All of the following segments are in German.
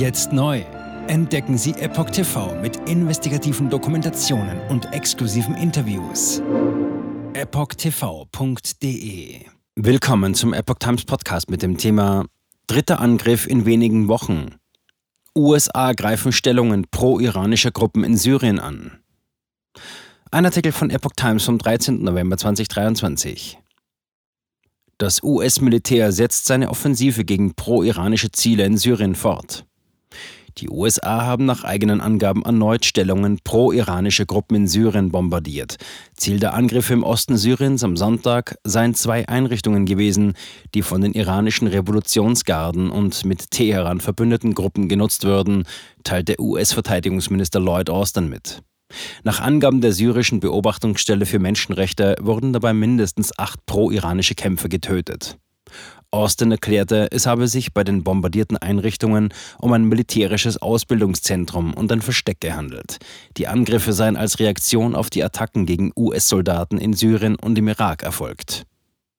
Jetzt neu. Entdecken Sie Epoch TV mit investigativen Dokumentationen und exklusiven Interviews. EpochTV.de Willkommen zum Epoch Times Podcast mit dem Thema Dritter Angriff in wenigen Wochen. USA greifen Stellungen pro-iranischer Gruppen in Syrien an. Ein Artikel von Epoch Times vom 13. November 2023. Das US-Militär setzt seine Offensive gegen pro-iranische Ziele in Syrien fort. Die USA haben nach eigenen Angaben erneut Stellungen pro-iranische Gruppen in Syrien bombardiert. Ziel der Angriffe im Osten Syriens am Sonntag seien zwei Einrichtungen gewesen, die von den iranischen Revolutionsgarden und mit Teheran verbündeten Gruppen genutzt würden, teilte US-Verteidigungsminister Lloyd Austin mit. Nach Angaben der syrischen Beobachtungsstelle für Menschenrechte wurden dabei mindestens acht pro-iranische Kämpfer getötet. Austin erklärte, es habe sich bei den bombardierten Einrichtungen um ein militärisches Ausbildungszentrum und ein Versteck gehandelt. Die Angriffe seien als Reaktion auf die Attacken gegen US-Soldaten in Syrien und im Irak erfolgt.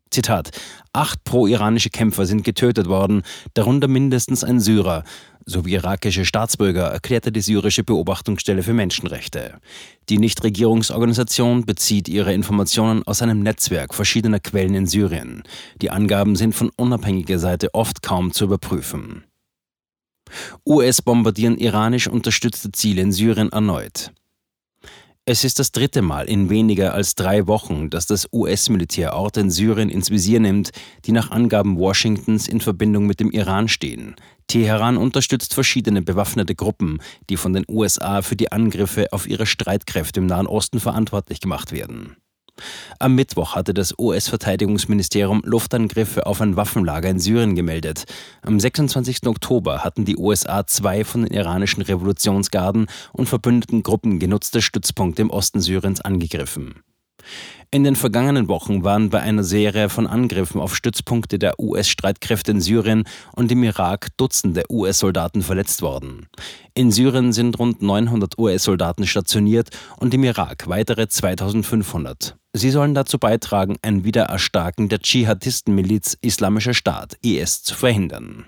Zitat: Acht pro-iranische Kämpfer sind getötet worden, darunter mindestens ein Syrer, sowie irakische Staatsbürger, erklärte die syrische Beobachtungsstelle für Menschenrechte. Die Nichtregierungsorganisation bezieht ihre Informationen aus einem Netzwerk verschiedener Quellen in Syrien. Die Angaben sind von unabhängiger Seite oft kaum zu überprüfen. US bombardieren iranisch unterstützte Ziele in Syrien erneut. Es ist das dritte Mal in weniger als drei Wochen, dass das US-Militär Orte in Syrien ins Visier nimmt, die nach Angaben Washingtons in Verbindung mit dem Iran stehen. Teheran unterstützt verschiedene bewaffnete Gruppen, die von den USA für die Angriffe auf ihre Streitkräfte im Nahen Osten verantwortlich gemacht werden. Am Mittwoch hatte das US-Verteidigungsministerium Luftangriffe auf ein Waffenlager in Syrien gemeldet. Am 26. Oktober hatten die USA zwei von den iranischen Revolutionsgarden und verbündeten Gruppen genutzte Stützpunkte im Osten Syriens angegriffen. In den vergangenen Wochen waren bei einer Serie von Angriffen auf Stützpunkte der US-Streitkräfte in Syrien und im Irak Dutzende US-Soldaten verletzt worden. In Syrien sind rund 900 US-Soldaten stationiert und im Irak weitere 2500. Sie sollen dazu beitragen, ein Wiedererstarken der Dschihadistenmiliz Islamischer Staat IS zu verhindern.